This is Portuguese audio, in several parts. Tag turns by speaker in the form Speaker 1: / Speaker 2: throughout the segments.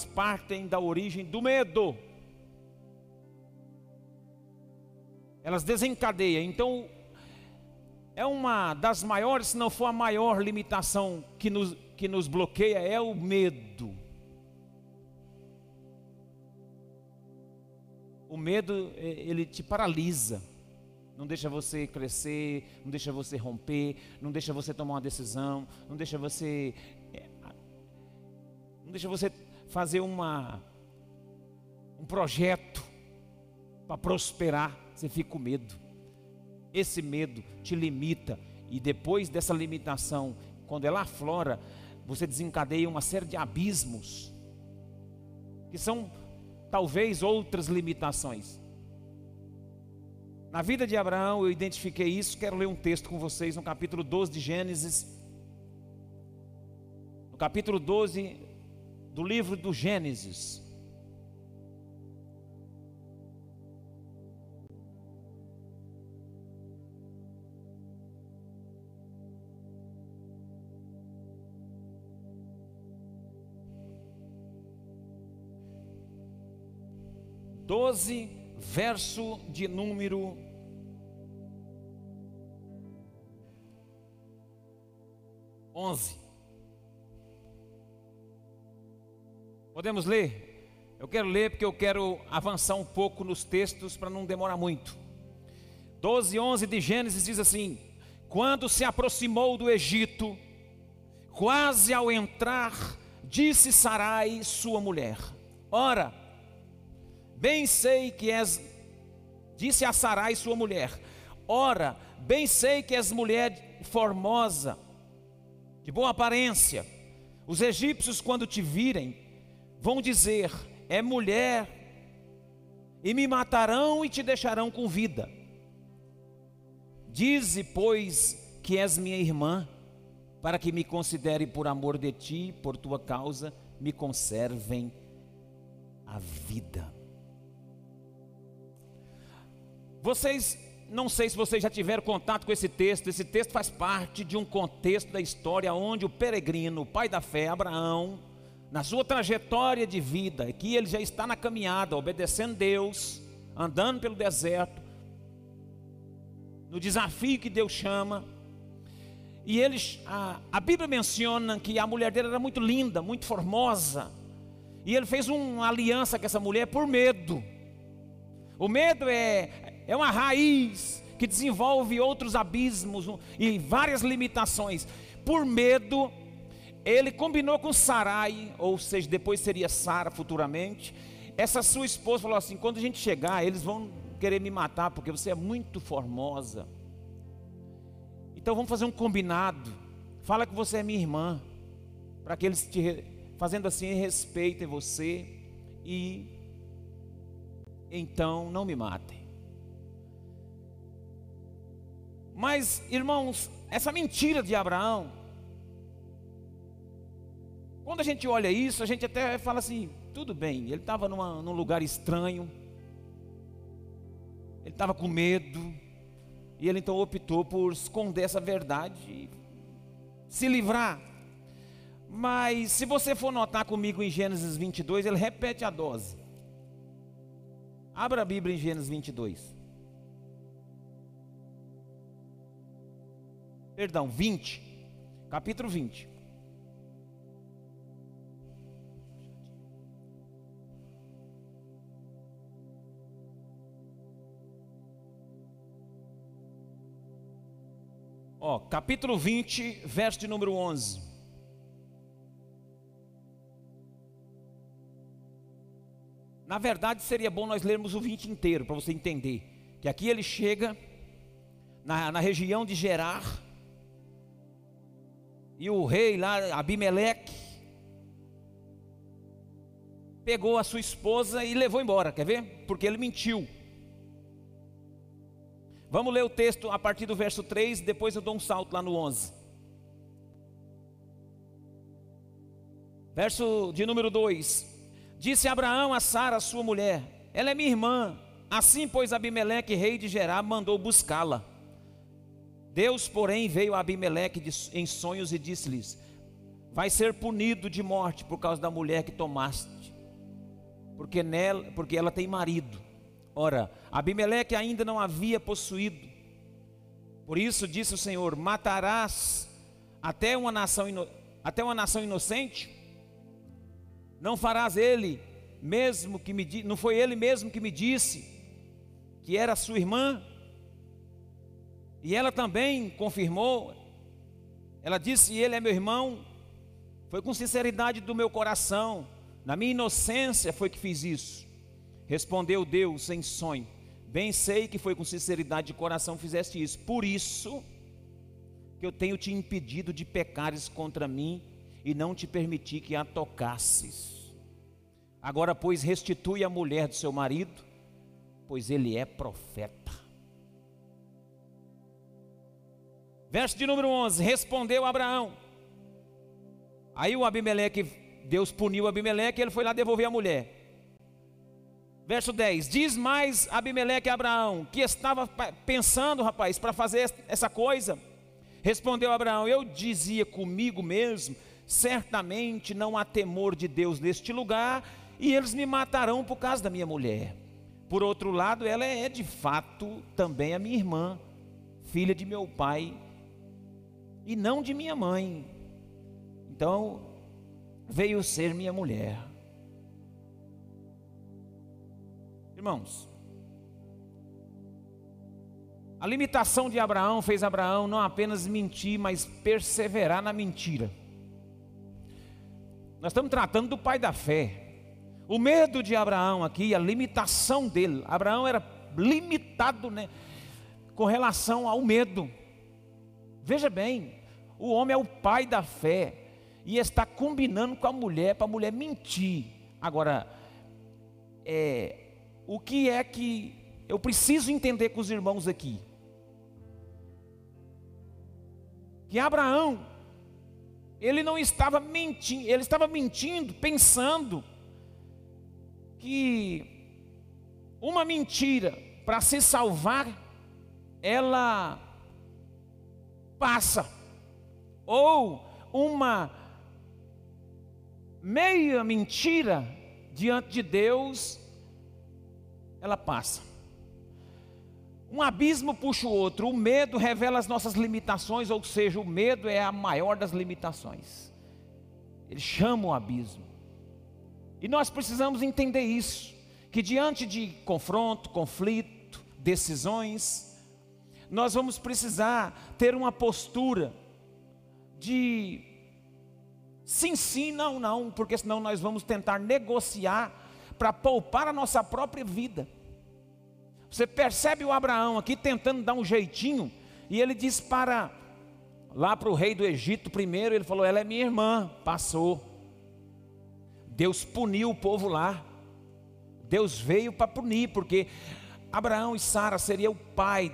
Speaker 1: elas partem da origem do medo. Elas desencadeiam. Então, é uma das maiores, se não for a maior limitação que nos, que nos bloqueia, é o medo. O medo, ele te paralisa. Não deixa você crescer, não deixa você romper, não deixa você tomar uma decisão, não deixa você é, não deixa você fazer uma um projeto para prosperar, você fica com medo. Esse medo te limita e depois dessa limitação, quando ela aflora, você desencadeia uma série de abismos que são talvez outras limitações. Na vida de Abraão eu identifiquei isso, quero ler um texto com vocês no capítulo 12 de Gênesis. No capítulo 12 do livro do Gênesis. Doze, verso de número Podemos ler? Eu quero ler porque eu quero avançar um pouco nos textos para não demorar muito. 12, 11 de Gênesis diz assim: Quando se aproximou do Egito, quase ao entrar, disse Sarai, sua mulher: Ora, Bem sei que és, disse a Sarai sua mulher, ora, bem sei que és mulher formosa, de boa aparência. Os egípcios, quando te virem, vão dizer: é mulher, e me matarão e te deixarão com vida. Dize, pois, que és minha irmã, para que me considere por amor de ti, por tua causa, me conservem a vida. Vocês, não sei se vocês já tiveram contato com esse texto, esse texto faz parte de um contexto da história onde o peregrino, o pai da fé, Abraão, na sua trajetória de vida, que ele já está na caminhada, obedecendo Deus, andando pelo deserto, no desafio que Deus chama, e eles, a, a Bíblia menciona que a mulher dele era muito linda, muito formosa, e ele fez uma aliança com essa mulher por medo. O medo é é uma raiz que desenvolve outros abismos e várias limitações. Por medo, ele combinou com Sarai, ou seja, depois seria Sara futuramente. Essa sua esposa falou assim: quando a gente chegar, eles vão querer me matar porque você é muito formosa. Então vamos fazer um combinado. Fala que você é minha irmã, para que eles te fazendo assim respeitem você e então não me matem. Mas, irmãos, essa mentira de Abraão, quando a gente olha isso, a gente até fala assim: tudo bem, ele estava num lugar estranho, ele estava com medo, e ele então optou por esconder essa verdade e se livrar. Mas se você for notar comigo em Gênesis 22, ele repete a dose. Abra a Bíblia em Gênesis 22. perdão, 20, capítulo 20. Ó, capítulo 20, verso de número 11. Na verdade, seria bom nós lermos o 20 inteiro, para você entender. Que aqui ele chega na, na região de Gerar, e o rei lá, Abimeleque, pegou a sua esposa e levou embora, quer ver? Porque ele mentiu. Vamos ler o texto a partir do verso 3, depois eu dou um salto lá no 11. Verso de número 2: Disse Abraão a Sara, sua mulher: Ela é minha irmã. Assim, pois, Abimeleque, rei de Gerar, mandou buscá-la. Deus, porém, veio a Abimeleque em sonhos e disse-lhes: vai ser punido de morte por causa da mulher que tomaste, porque, nela, porque ela tem marido. Ora, Abimeleque ainda não havia possuído. Por isso disse o Senhor: Matarás até uma nação, até uma nação inocente? Não farás ele mesmo que me não foi ele mesmo que me disse que era sua irmã? E ela também confirmou. Ela disse: Ele é meu irmão. Foi com sinceridade do meu coração, na minha inocência foi que fiz isso. Respondeu Deus em sonho: Bem sei que foi com sinceridade de coração fizeste isso. Por isso que eu tenho te impedido de pecares contra mim e não te permiti que a tocasses. Agora, pois, restitui a mulher do seu marido, pois ele é profeta. Verso de número 11: Respondeu Abraão. Aí o Abimeleque, Deus puniu Abimeleque e ele foi lá devolver a mulher. Verso 10: Diz mais Abimeleque a Abraão, que estava pensando, rapaz, para fazer essa coisa. Respondeu Abraão: Eu dizia comigo mesmo, certamente não há temor de Deus neste lugar, e eles me matarão por causa da minha mulher. Por outro lado, ela é de fato também a minha irmã, filha de meu pai, e não de minha mãe. Então, veio ser minha mulher. Irmãos, a limitação de Abraão fez Abraão não apenas mentir, mas perseverar na mentira. Nós estamos tratando do pai da fé. O medo de Abraão aqui, a limitação dele. Abraão era limitado né, com relação ao medo. Veja bem, o homem é o pai da fé e está combinando com a mulher para a mulher mentir. Agora, é, o que é que eu preciso entender com os irmãos aqui? Que Abraão, ele não estava mentindo, ele estava mentindo, pensando que uma mentira para se salvar, ela passa ou uma meia mentira diante de Deus, ela passa. Um abismo puxa o outro, o medo revela as nossas limitações, ou seja, o medo é a maior das limitações. Ele chama o abismo. E nós precisamos entender isso, que diante de confronto, conflito, decisões, nós vamos precisar ter uma postura de sim, sim, não, não, porque senão nós vamos tentar negociar para poupar a nossa própria vida. Você percebe o Abraão aqui tentando dar um jeitinho, e ele diz para lá para o rei do Egito primeiro, ele falou: Ela é minha irmã, passou. Deus puniu o povo lá. Deus veio para punir, porque Abraão e Sara seria o pai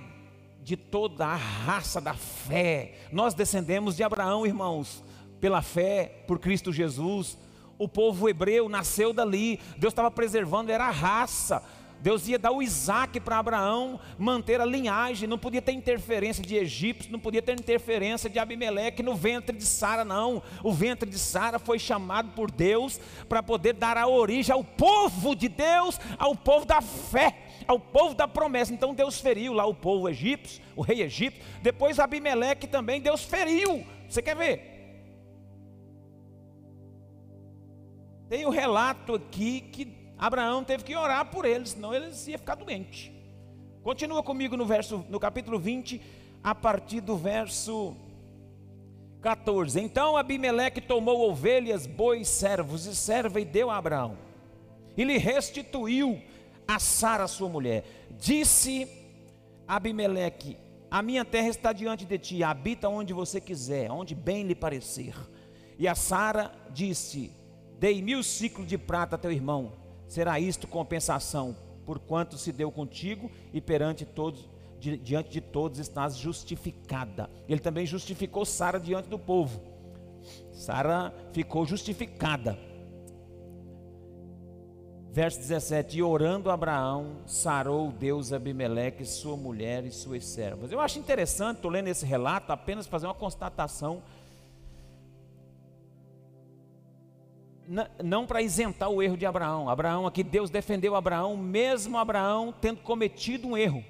Speaker 1: de toda a raça da fé. Nós descendemos de Abraão, irmãos, pela fé, por Cristo Jesus. O povo hebreu nasceu dali. Deus estava preservando, era a raça. Deus ia dar o Isaac para Abraão manter a linhagem, não podia ter interferência de egípcios, não podia ter interferência de Abimeleque no ventre de Sara, não. O ventre de Sara foi chamado por Deus para poder dar a origem ao povo de Deus, ao povo da fé ao povo da promessa. Então Deus feriu lá o povo egípcio, o rei egípcio. Depois Abimeleque também Deus feriu. Você quer ver? Tem o um relato aqui que Abraão teve que orar por eles, senão eles iam ficar doentes. Continua comigo no verso, no capítulo 20, a partir do verso 14. Então Abimeleque tomou ovelhas, bois, servos e serva e deu a Abraão. E lhe restituiu a Sara, sua mulher. Disse Abimeleque: A minha terra está diante de ti, habita onde você quiser, onde bem lhe parecer. E a Sara disse: Dei mil ciclos de prata a teu irmão, será isto compensação, por quanto se deu contigo e perante todos, diante de todos estás justificada. Ele também justificou Sara diante do povo. Sara ficou justificada. Verso 17: E orando Abraão, sarou Deus Abimeleque, sua mulher e suas servas. Eu acho interessante, estou lendo esse relato, apenas fazer uma constatação. Não para isentar o erro de Abraão. Abraão aqui, Deus defendeu Abraão, mesmo Abraão tendo cometido um erro.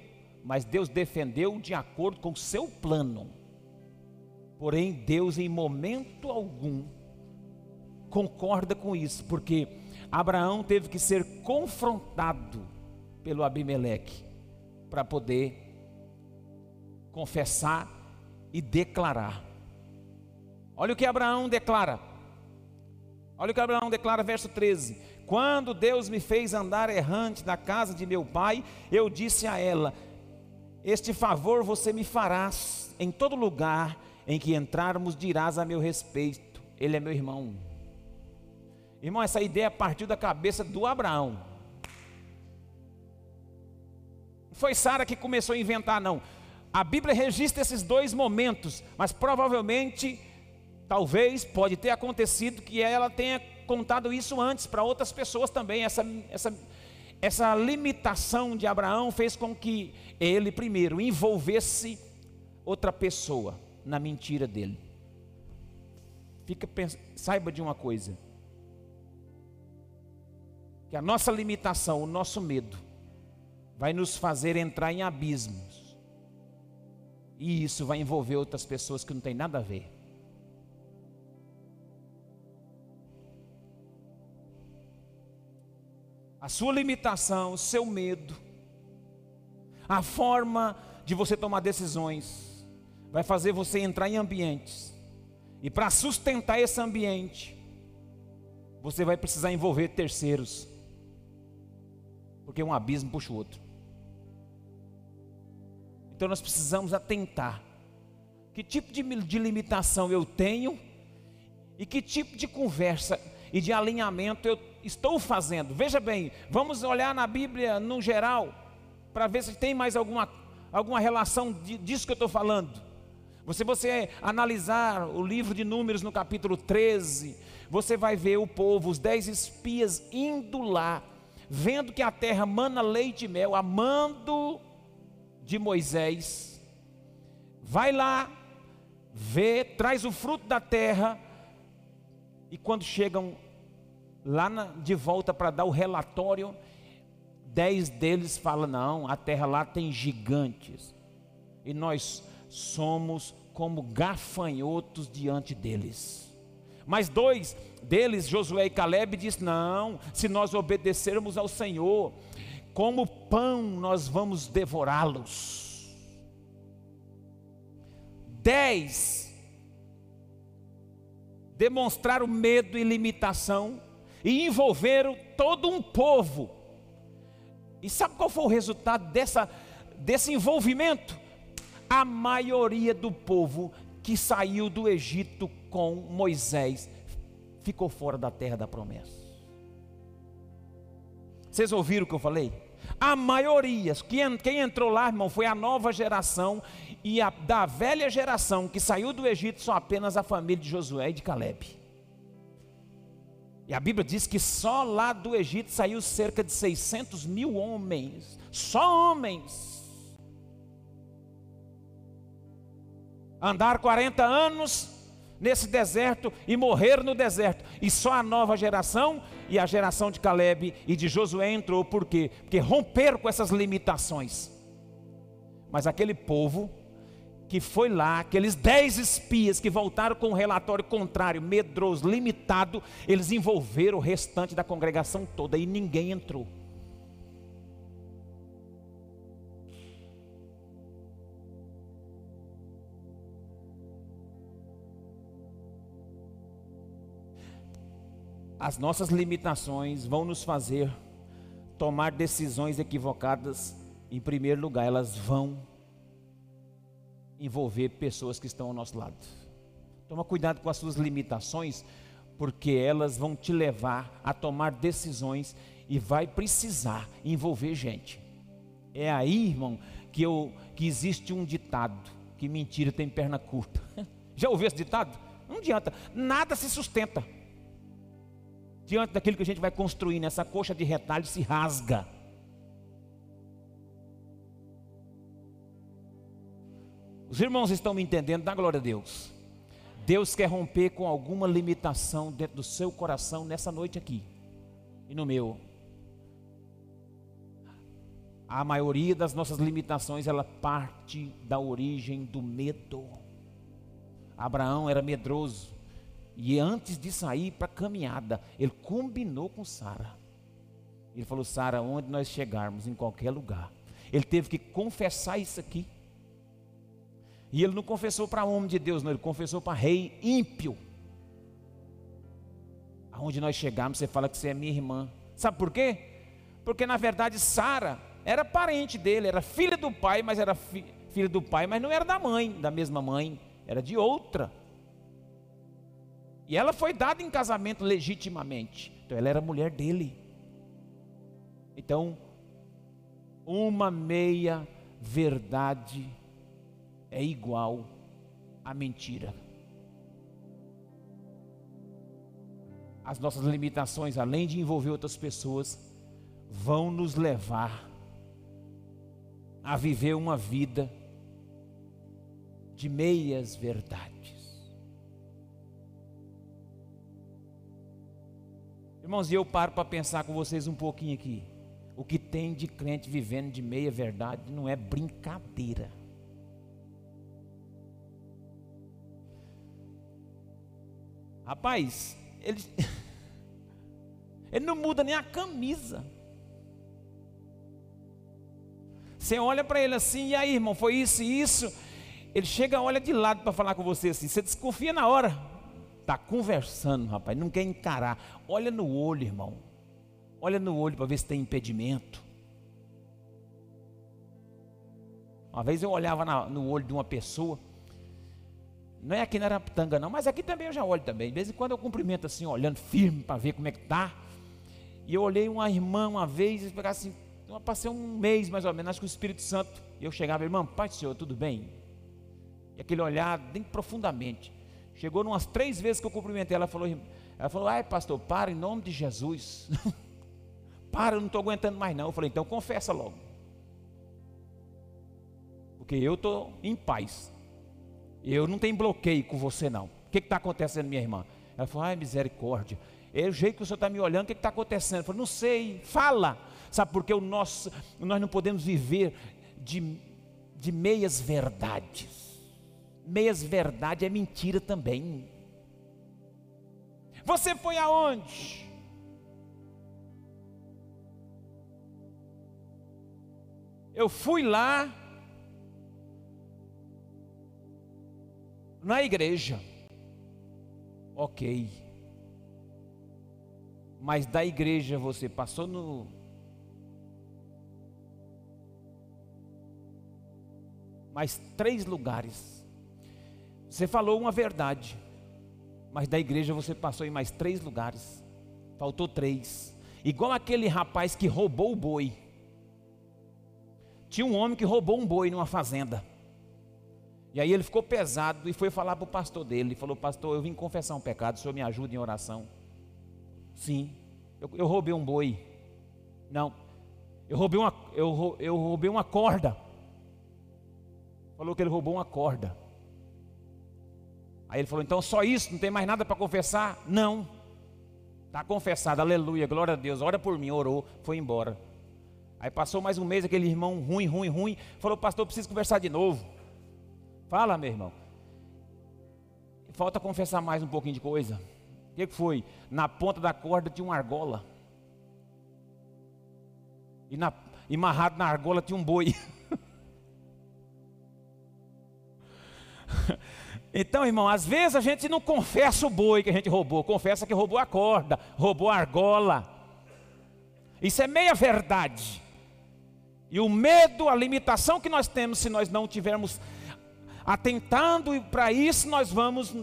Speaker 1: Mas Deus defendeu de acordo com o seu plano. Porém, Deus em momento algum concorda com isso, porque Abraão teve que ser confrontado pelo Abimeleque para poder confessar e declarar. Olha o que Abraão declara. Olha o que Abraão declara, verso 13: Quando Deus me fez andar errante na casa de meu pai, eu disse a ela: Este favor você me farás em todo lugar em que entrarmos, dirás a meu respeito: Ele é meu irmão. Irmão, essa ideia partiu da cabeça do Abraão. Não foi Sara que começou a inventar, não. A Bíblia registra esses dois momentos, mas provavelmente Talvez pode ter acontecido que ela tenha contado isso antes para outras pessoas também. Essa, essa, essa limitação de Abraão fez com que ele primeiro envolvesse outra pessoa na mentira dele. Fica, saiba de uma coisa: que a nossa limitação, o nosso medo, vai nos fazer entrar em abismos. E isso vai envolver outras pessoas que não tem nada a ver. A sua limitação, o seu medo, a forma de você tomar decisões, vai fazer você entrar em ambientes, e para sustentar esse ambiente, você vai precisar envolver terceiros, porque um abismo puxa o outro. Então nós precisamos atentar: que tipo de, de limitação eu tenho, e que tipo de conversa e de alinhamento eu estou fazendo. Veja bem, vamos olhar na Bíblia no geral, para ver se tem mais alguma, alguma relação disso que eu estou falando. Se você analisar o livro de Números no capítulo 13, você vai ver o povo, os dez espias indo lá, vendo que a terra mana leite e mel, amando de Moisés. Vai lá, vê, traz o fruto da terra, e quando chegam lá na, de volta para dar o relatório, dez deles falam: não, a terra lá tem gigantes, e nós somos como gafanhotos diante deles. Mas dois deles, Josué e Caleb, diz: não, se nós obedecermos ao Senhor, como pão nós vamos devorá-los. Dez demonstraram medo e limitação e envolveram todo um povo. E sabe qual foi o resultado dessa, desse envolvimento? A maioria do povo que saiu do Egito com Moisés ficou fora da terra da promessa. Vocês ouviram o que eu falei? A maioria, quem, quem entrou lá, irmão, foi a nova geração e a, da velha geração que saiu do Egito só apenas a família de Josué e de Caleb. E a Bíblia diz que só lá do Egito saiu cerca de 600 mil homens, só homens. Andar 40 anos nesse deserto e morrer no deserto. E só a nova geração e a geração de Caleb e de Josué entrou, por quê? Porque romperam com essas limitações. Mas aquele povo que foi lá, aqueles dez espias que voltaram com um relatório contrário, medroso, limitado, eles envolveram o restante da congregação toda e ninguém entrou. As nossas limitações vão nos fazer tomar decisões equivocadas, em primeiro lugar, elas vão envolver pessoas que estão ao nosso lado. Toma cuidado com as suas limitações, porque elas vão te levar a tomar decisões e vai precisar envolver gente. É aí, irmão, que, eu, que existe um ditado: que mentira tem perna curta. Já ouviu esse ditado? Não adianta, nada se sustenta. Diante daquilo que a gente vai construir nessa coxa de retalho se rasga. Os irmãos estão me entendendo, dá glória a Deus. Deus quer romper com alguma limitação dentro do seu coração nessa noite aqui e no meu. A maioria das nossas limitações ela parte da origem do medo. Abraão era medroso e antes de sair para a caminhada, ele combinou com Sara. Ele falou: Sara, onde nós chegarmos, em qualquer lugar. Ele teve que confessar isso aqui. E ele não confessou para homem de Deus, não, ele confessou para rei ímpio. Aonde nós chegarmos, você fala que você é minha irmã. Sabe por quê? Porque na verdade Sara era parente dele, era filha do pai, mas era fi, filha do pai, mas não era da mãe, da mesma mãe, era de outra. E ela foi dada em casamento legitimamente. Então ela era mulher dele. Então, uma meia verdade é igual a mentira. As nossas limitações, além de envolver outras pessoas, vão nos levar a viver uma vida de meias verdades. Irmãos, e eu paro para pensar com vocês um pouquinho aqui. O que tem de crente vivendo de meia verdade não é brincadeira. Rapaz, ele, ele não muda nem a camisa. Você olha para ele assim, e aí, irmão, foi isso e isso. Ele chega, olha de lado para falar com você assim. Você desconfia na hora. Está conversando, rapaz, não quer encarar. Olha no olho, irmão. Olha no olho para ver se tem impedimento. Uma vez eu olhava na, no olho de uma pessoa, não é aqui na Araputanga não, mas aqui também eu já olho também. De vez em quando eu cumprimento assim, olhando firme para ver como é que tá. E eu olhei uma irmã uma vez e pegar assim, eu passei um mês mais ou menos, acho que o Espírito Santo. E eu chegava, irmã, Pai do Senhor, tudo bem? E aquele olhar bem profundamente. Chegou umas três vezes que eu cumprimentei, ela falou, ela falou, ai pastor, para em nome de Jesus. para, eu não estou aguentando mais não. Eu falei, então confessa logo. Porque eu estou em paz. Eu não tenho bloqueio com você, não. O que está acontecendo, minha irmã? Ela falou, ai, misericórdia. É o jeito que o senhor está me olhando, o que está acontecendo? Eu falei, não sei, fala. Sabe por que o nosso, nós não podemos viver de, de meias verdades. Meias verdade é mentira também. Você foi aonde? Eu fui lá na igreja. Ok. Mas da igreja você passou no. Mais três lugares. Você falou uma verdade. Mas da igreja você passou em mais três lugares. Faltou três. Igual aquele rapaz que roubou o boi. Tinha um homem que roubou um boi numa fazenda. E aí ele ficou pesado e foi falar para o pastor dele. Ele falou: Pastor, eu vim confessar um pecado, o senhor me ajuda em oração. Sim, eu, eu roubei um boi. Não, eu roubei, uma, eu, eu roubei uma corda. Falou que ele roubou uma corda. Aí ele falou: Então só isso, não tem mais nada para confessar? Não. Está confessado, aleluia, glória a Deus. Ora por mim, orou, foi embora. Aí passou mais um mês, aquele irmão ruim, ruim, ruim. Falou: Pastor, eu preciso conversar de novo. Fala, meu irmão. Falta confessar mais um pouquinho de coisa. O que foi? Na ponta da corda tinha uma argola. E na, amarrado na argola tinha um boi. Então, irmão, às vezes a gente não confessa o boi que a gente roubou, confessa que roubou a corda, roubou a argola. Isso é meia verdade. E o medo, a limitação que nós temos se nós não tivermos atentando para isso nós vamos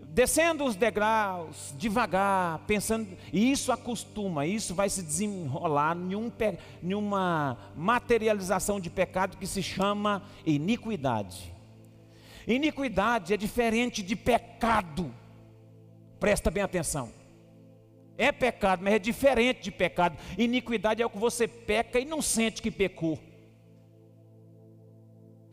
Speaker 1: descendo os degraus devagar, pensando, e isso acostuma, isso vai se desenrolar em, uma materialização de pecado que se chama iniquidade. Iniquidade é diferente de pecado. Presta bem atenção. É pecado, mas é diferente de pecado. Iniquidade é o que você peca e não sente que pecou.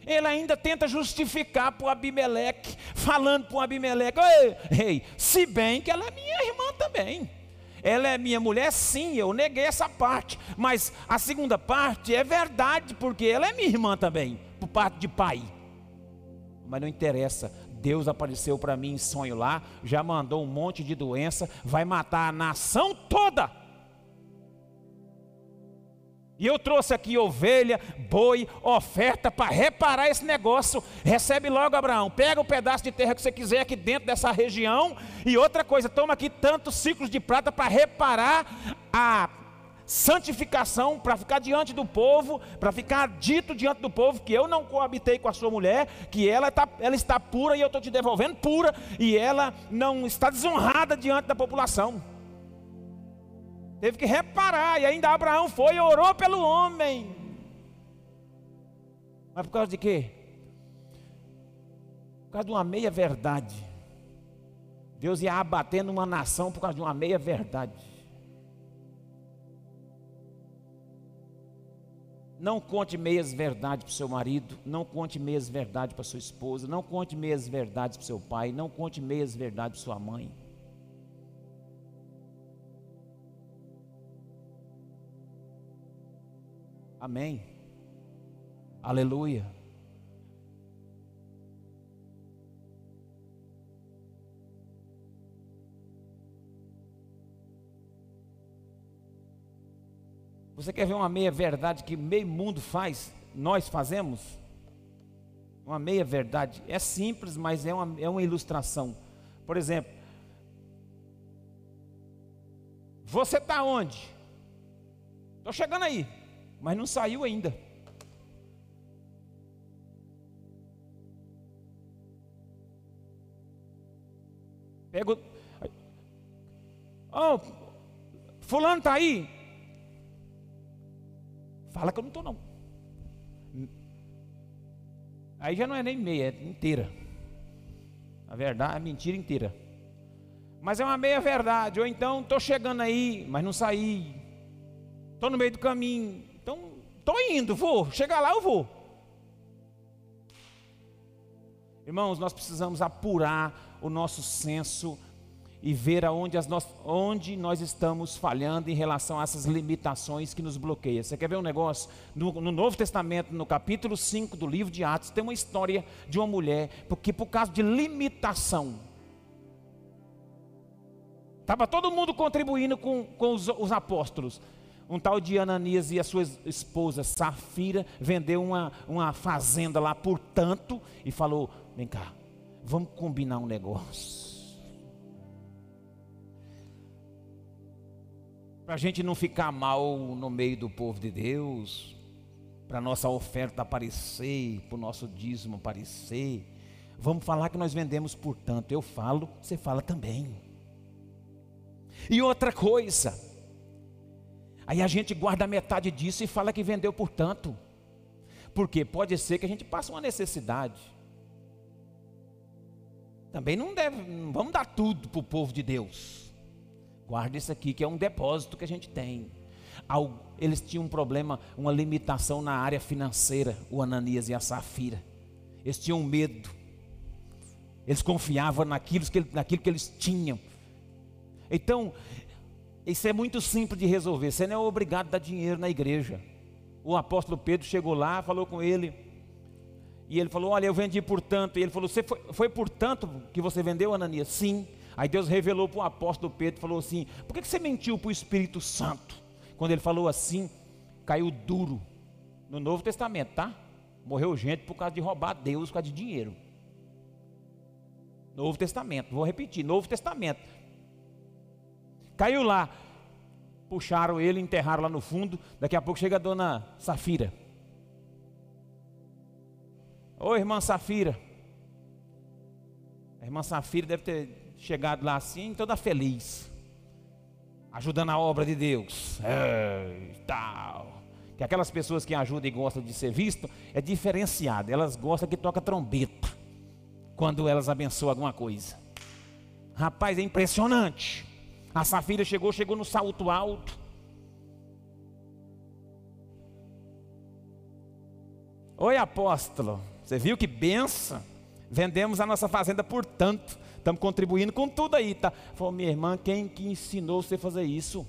Speaker 1: Ele ainda tenta justificar para o Abimeleque, falando para o Abimeleque: ei, ei, se bem que ela é minha irmã também. Ela é minha mulher, sim, eu neguei essa parte. Mas a segunda parte é verdade, porque ela é minha irmã também, por parte de pai. Mas não interessa, Deus apareceu para mim em sonho lá, já mandou um monte de doença, vai matar a nação toda. E eu trouxe aqui ovelha, boi, oferta para reparar esse negócio. Recebe logo, Abraão. Pega o pedaço de terra que você quiser aqui dentro dessa região. E outra coisa, toma aqui tantos ciclos de prata para reparar a santificação, para ficar diante do povo, para ficar dito diante do povo que eu não coabitei com a sua mulher, que ela, tá, ela está pura e eu estou te devolvendo pura, e ela não está desonrada diante da população. Teve que reparar, e ainda Abraão foi e orou pelo homem. Mas por causa de quê? Por causa de uma meia verdade. Deus ia abatendo uma nação por causa de uma meia verdade. Não conte meias verdades para o seu marido, não conte meias verdades para sua esposa, não conte meias verdades para o seu pai, não conte meias verdades para sua mãe. Amém. Aleluia. Você quer ver uma meia verdade que meio mundo faz? Nós fazemos? Uma meia verdade. É simples, mas é uma, é uma ilustração. Por exemplo, você está onde? Estou chegando aí mas não saiu ainda. Pego. Oh, fulano está aí? Fala que eu não estou não. Aí já não é nem meia, é inteira. A verdade, a mentira inteira. Mas é uma meia verdade. Ou então estou chegando aí, mas não saí. Estou no meio do caminho. Então, estou indo, vou. Chegar lá, eu vou. Irmãos, nós precisamos apurar o nosso senso e ver aonde as onde nós estamos falhando em relação a essas limitações que nos bloqueiam. Você quer ver um negócio? No, no, Novo Testamento, no capítulo 5 do livro de Atos, tem uma história de uma mulher porque por causa de limitação. Estava todo mundo contribuindo com, com os, os apóstolos um tal de Ananias e a sua esposa Safira vendeu uma, uma fazenda lá por tanto e falou: vem cá, vamos combinar um negócio. Para a gente não ficar mal no meio do povo de Deus, para nossa oferta aparecer, para o nosso dízimo aparecer. Vamos falar que nós vendemos por tanto. Eu falo, você fala também. E outra coisa, Aí a gente guarda metade disso e fala que vendeu por tanto. Porque pode ser que a gente passe uma necessidade. Também não deve, não vamos dar tudo para o povo de Deus. Guarda isso aqui que é um depósito que a gente tem. Eles tinham um problema, uma limitação na área financeira, o Ananias e a Safira. Eles tinham medo. Eles confiavam naquilo que, naquilo que eles tinham. Então, isso é muito simples de resolver. Você não é obrigado a dar dinheiro na igreja. O apóstolo Pedro chegou lá, falou com ele. E ele falou: Olha, eu vendi por tanto. E ele falou: Você foi, foi por tanto que você vendeu, Ananias? Sim. Aí Deus revelou para o apóstolo Pedro: Falou assim: Por que você mentiu para o Espírito Santo? Quando ele falou assim, caiu duro. No Novo Testamento, tá? Morreu gente por causa de roubar Deus, por causa de dinheiro. Novo Testamento, vou repetir: Novo Testamento. Caiu lá. Puxaram ele, enterraram lá no fundo. Daqui a pouco chega a dona Safira. Oi, irmã Safira. A irmã Safira deve ter chegado lá assim, toda feliz. Ajudando a obra de Deus. É, tal. Que aquelas pessoas que ajudam e gostam de ser visto é diferenciado. Elas gostam que toca trombeta quando elas abençoam alguma coisa. Rapaz, é impressionante. A Safira chegou, chegou no salto alto. Oi, apóstolo. Você viu que benção? Vendemos a nossa fazenda por tanto. Estamos contribuindo com tudo aí, tá? Falou, minha irmã, quem que ensinou você a fazer isso?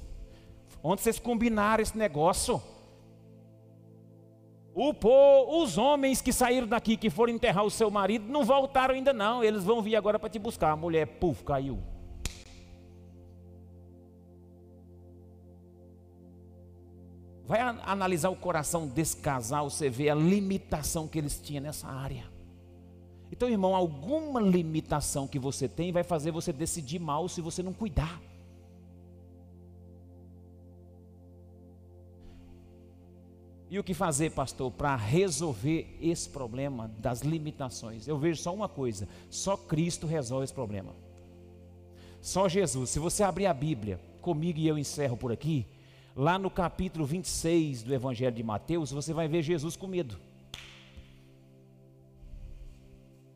Speaker 1: Onde vocês combinaram esse negócio? O, pô, os homens que saíram daqui, que foram enterrar o seu marido, não voltaram ainda não. Eles vão vir agora para te buscar. A mulher, puf, caiu. Vai analisar o coração desse casal, você vê a limitação que eles tinham nessa área. Então, irmão, alguma limitação que você tem vai fazer você decidir mal se você não cuidar. E o que fazer, pastor, para resolver esse problema das limitações? Eu vejo só uma coisa: só Cristo resolve esse problema. Só Jesus. Se você abrir a Bíblia comigo e eu encerro por aqui, lá no capítulo 26 do Evangelho de Mateus, você vai ver Jesus com medo.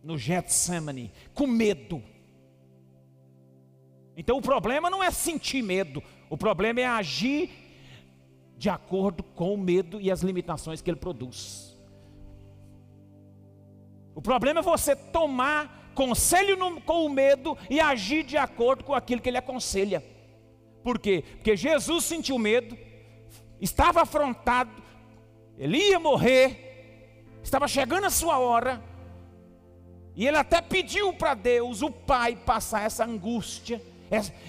Speaker 1: No Getsemane, com medo. Então o problema não é sentir medo, o problema é agir de acordo com o medo e as limitações que ele produz. O problema é você tomar conselho no, com o medo e agir de acordo com aquilo que ele aconselha. Por quê? Porque Jesus sentiu medo, estava afrontado, ele ia morrer, estava chegando a sua hora, e ele até pediu para Deus, o Pai, passar essa angústia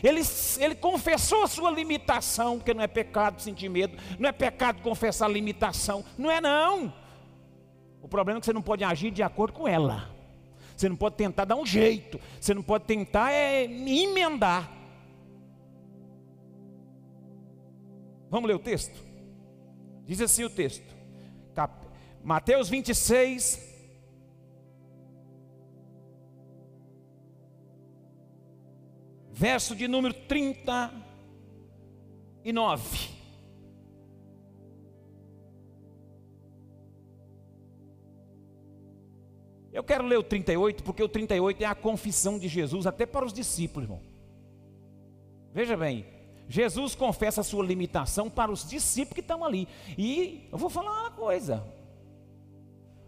Speaker 1: ele, ele confessou a sua limitação, porque não é pecado sentir medo, não é pecado confessar a limitação, não é não. O problema é que você não pode agir de acordo com ela. Você não pode tentar dar um jeito, você não pode tentar é, emendar. Vamos ler o texto? Diz assim o texto. Mateus 26, verso de número 39. Eu quero ler o 38, porque o 38 é a confissão de Jesus até para os discípulos, irmão. Veja bem, Jesus confessa a sua limitação para os discípulos que estão ali. E eu vou falar uma coisa.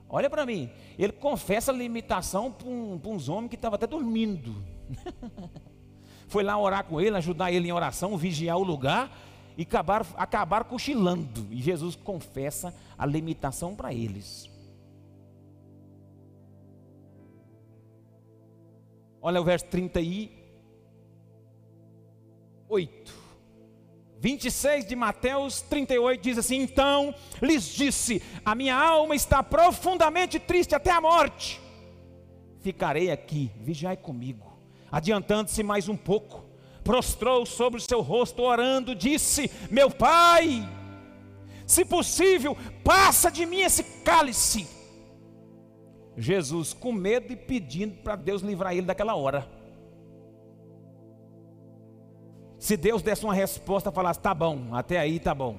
Speaker 1: Olha para mim, ele confessa a limitação para, um, para uns homens que estavam até dormindo. foi lá orar com ele, ajudar ele em oração, vigiar o lugar e acabar, acabar cochilando. E Jesus confessa a limitação para eles. Olha o verso 38. 26 de Mateus 38 diz assim: Então lhes disse: A minha alma está profundamente triste até a morte. Ficarei aqui, vigiai comigo. Adiantando-se mais um pouco, prostrou sobre o seu rosto, orando, disse: Meu pai, se possível, passa de mim esse cálice. Jesus, com medo e pedindo para Deus livrar ele daquela hora. Se Deus desse uma resposta, falasse: Tá bom, até aí tá bom,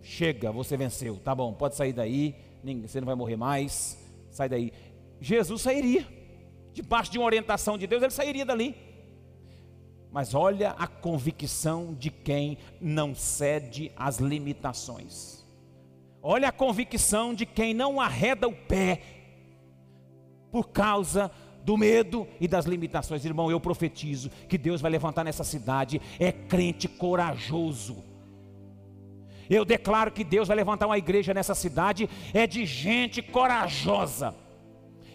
Speaker 1: chega, você venceu, tá bom, pode sair daí, você não vai morrer mais, sai daí. Jesus sairia debaixo de uma orientação de Deus, ele sairia dali. Mas olha a convicção de quem não cede às limitações. Olha a convicção de quem não arreda o pé por causa do medo e das limitações. Irmão, eu profetizo que Deus vai levantar nessa cidade é crente corajoso. Eu declaro que Deus vai levantar uma igreja nessa cidade é de gente corajosa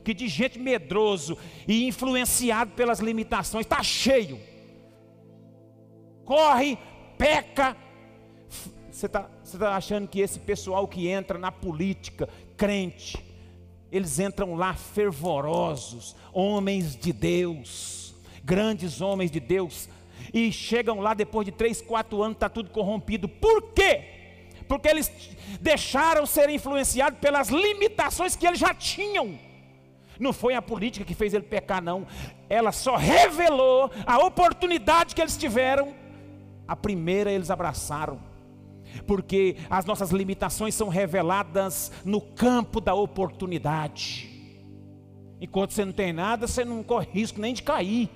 Speaker 1: que de gente medroso e influenciado pelas limitações, está cheio. Corre, peca. Você está tá achando que esse pessoal que entra na política, crente, eles entram lá fervorosos, homens de Deus, grandes homens de Deus, e chegam lá depois de três, quatro anos, está tudo corrompido. Por quê? Porque eles deixaram ser influenciados pelas limitações que eles já tinham. Não foi a política que fez ele pecar, não. Ela só revelou a oportunidade que eles tiveram. A primeira eles abraçaram. Porque as nossas limitações são reveladas no campo da oportunidade. Enquanto você não tem nada, você não corre risco nem de cair.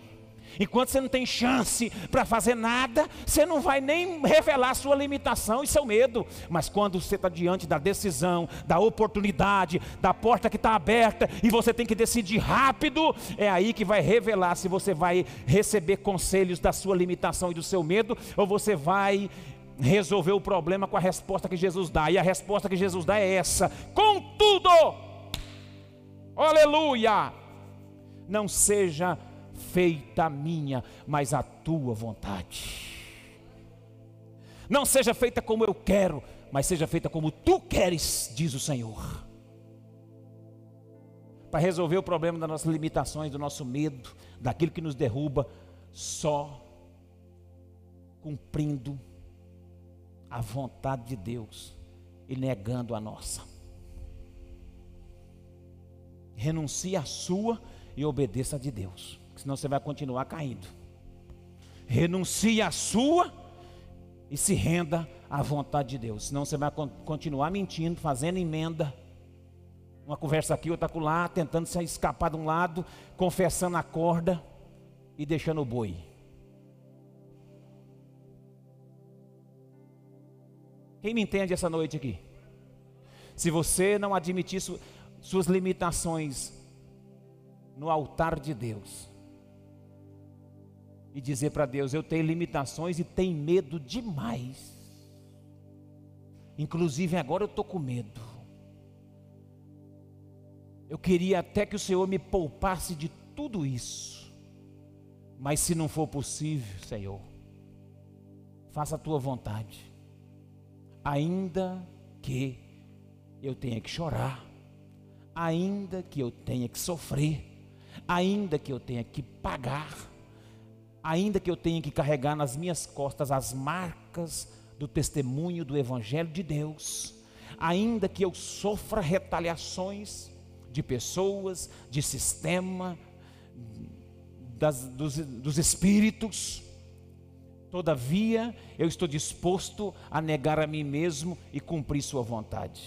Speaker 1: Enquanto você não tem chance para fazer nada, você não vai nem revelar sua limitação e seu medo. Mas quando você está diante da decisão, da oportunidade, da porta que está aberta e você tem que decidir rápido, é aí que vai revelar se você vai receber conselhos da sua limitação e do seu medo ou você vai resolver o problema com a resposta que Jesus dá. E a resposta que Jesus dá é essa: contudo, aleluia, não seja feita a minha, mas a tua vontade. Não seja feita como eu quero, mas seja feita como tu queres, diz o Senhor. Para resolver o problema das nossas limitações, do nosso medo, daquilo que nos derruba, só cumprindo a vontade de Deus e negando a nossa. Renuncie à sua e obedeça a de Deus senão você vai continuar caindo. Renuncie à sua e se renda à vontade de Deus, senão você vai continuar mentindo, fazendo emenda. Uma conversa aqui, outra lá, tentando se escapar de um lado, confessando a corda e deixando o boi. Quem me entende essa noite aqui? Se você não admitir su suas limitações no altar de Deus, e dizer para Deus: Eu tenho limitações e tenho medo demais. Inclusive agora eu estou com medo. Eu queria até que o Senhor me poupasse de tudo isso. Mas se não for possível, Senhor, faça a tua vontade. Ainda que eu tenha que chorar, ainda que eu tenha que sofrer, ainda que eu tenha que pagar ainda que eu tenha que carregar nas minhas costas as marcas do testemunho do Evangelho de Deus, ainda que eu sofra retaliações de pessoas, de sistema, das, dos, dos espíritos, todavia eu estou disposto a negar a mim mesmo e cumprir Sua vontade.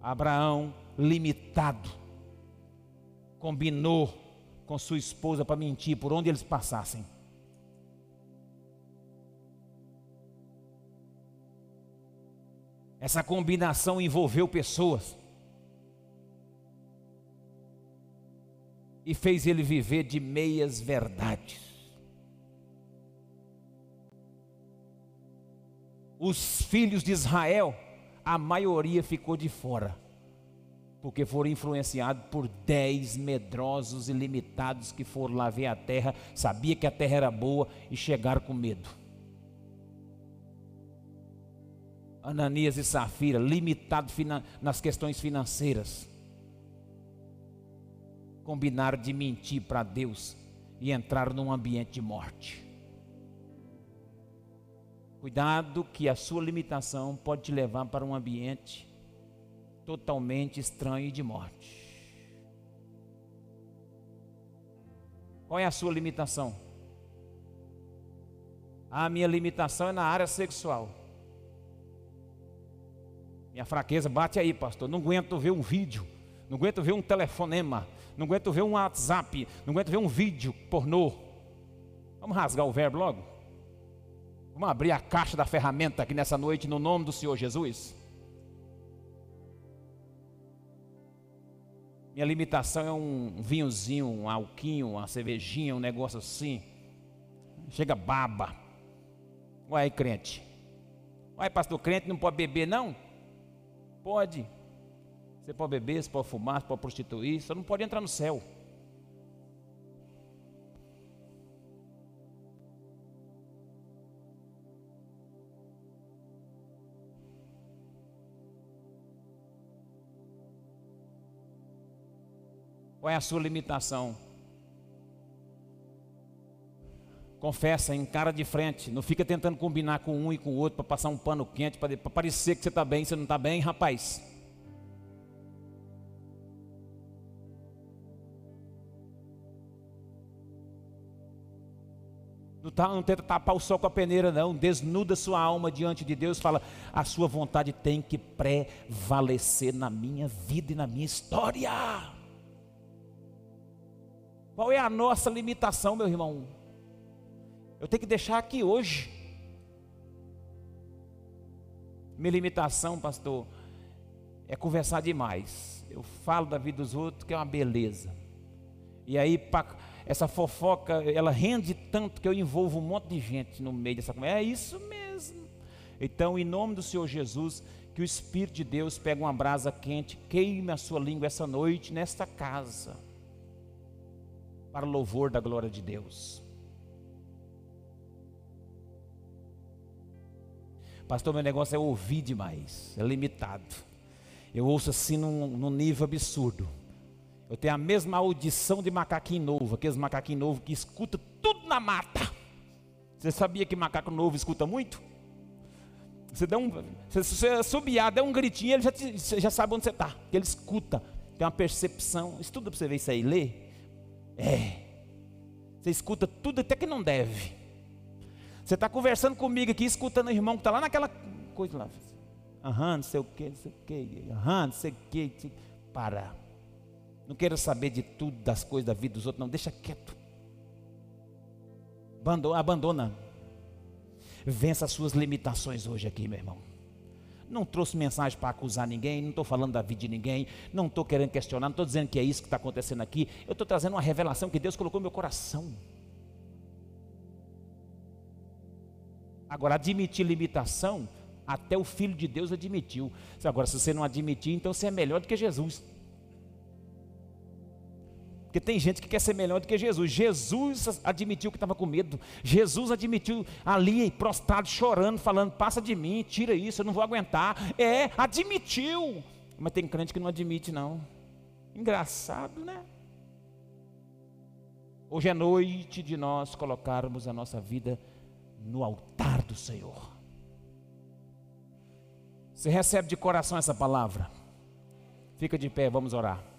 Speaker 1: Abraão, limitado, combinou com sua esposa para mentir por onde eles passassem. Essa combinação envolveu pessoas e fez ele viver de meias verdades. Os filhos de Israel, a maioria ficou de fora porque foram influenciados por dez medrosos e limitados que foram lá ver a terra, sabia que a terra era boa e chegaram com medo. Ananias e Safira, limitado nas questões financeiras, combinaram de mentir para Deus e entraram num ambiente de morte. Cuidado que a sua limitação pode te levar para um ambiente totalmente estranho e de morte. Qual é a sua limitação? A minha limitação é na área sexual. Minha fraqueza bate aí, pastor. Não aguento ver um vídeo, não aguento ver um telefonema, não aguento ver um WhatsApp, não aguento ver um vídeo pornô. Vamos rasgar o verbo logo? Vamos abrir a caixa da ferramenta aqui nessa noite no nome do Senhor Jesus. Minha limitação é um vinhozinho, um alquinho, uma cervejinha, um negócio assim. Chega baba. Ué, aí, crente. Ué, pastor, crente não pode beber, não? Pode. Você pode beber, você pode fumar, você pode prostituir, só não pode entrar no céu. Qual é a sua limitação? Confessa, encara de frente. Não fica tentando combinar com um e com o outro para passar um pano quente, para parecer que você está bem, você não está bem, rapaz. Não, tá, não tenta tapar o sol com a peneira, não. Desnuda sua alma diante de Deus. Fala: a sua vontade tem que prevalecer na minha vida e na minha história. Qual é a nossa limitação, meu irmão? Eu tenho que deixar aqui hoje. Minha limitação, pastor, é conversar demais. Eu falo da vida dos outros, que é uma beleza. E aí, essa fofoca, ela rende tanto que eu envolvo um monte de gente no meio dessa conversa. É isso mesmo. Então, em nome do Senhor Jesus, que o Espírito de Deus pegue uma brasa quente, queime a sua língua essa noite, nesta casa, para louvor da glória de Deus. Pastor, meu negócio é ouvir demais, é limitado. Eu ouço assim num, num nível absurdo. Eu tenho a mesma audição de macaquinho novo, aqueles macaquinhos novos que escuta tudo na mata. Você sabia que macaco novo escuta muito? Você dá um, se você assobiar, der um gritinho, ele já, te, já sabe onde você está. Ele escuta, tem uma percepção. Estuda para você ver isso aí, lê. É. Você escuta tudo até que não deve. Você está conversando comigo aqui, escutando o irmão que está lá naquela coisa lá. Aham, não sei o que, não sei o que. Aham, não sei o que. Para. Não quero saber de tudo, das coisas da vida dos outros, não. Deixa quieto. Abandona. Vença as suas limitações hoje aqui, meu irmão. Não trouxe mensagem para acusar ninguém, não estou falando da vida de ninguém, não estou querendo questionar, não estou dizendo que é isso que está acontecendo aqui. Eu estou trazendo uma revelação que Deus colocou no meu coração. Agora, admitir limitação, até o Filho de Deus admitiu. Agora, se você não admitir, então você é melhor do que Jesus. Porque tem gente que quer ser melhor do que Jesus. Jesus admitiu que estava com medo. Jesus admitiu ali, prostrado, chorando, falando: passa de mim, tira isso, eu não vou aguentar. É, admitiu. Mas tem crente que não admite, não. Engraçado, né? Hoje é noite de nós colocarmos a nossa vida no altar do Senhor. Você recebe de coração essa palavra? Fica de pé, vamos orar.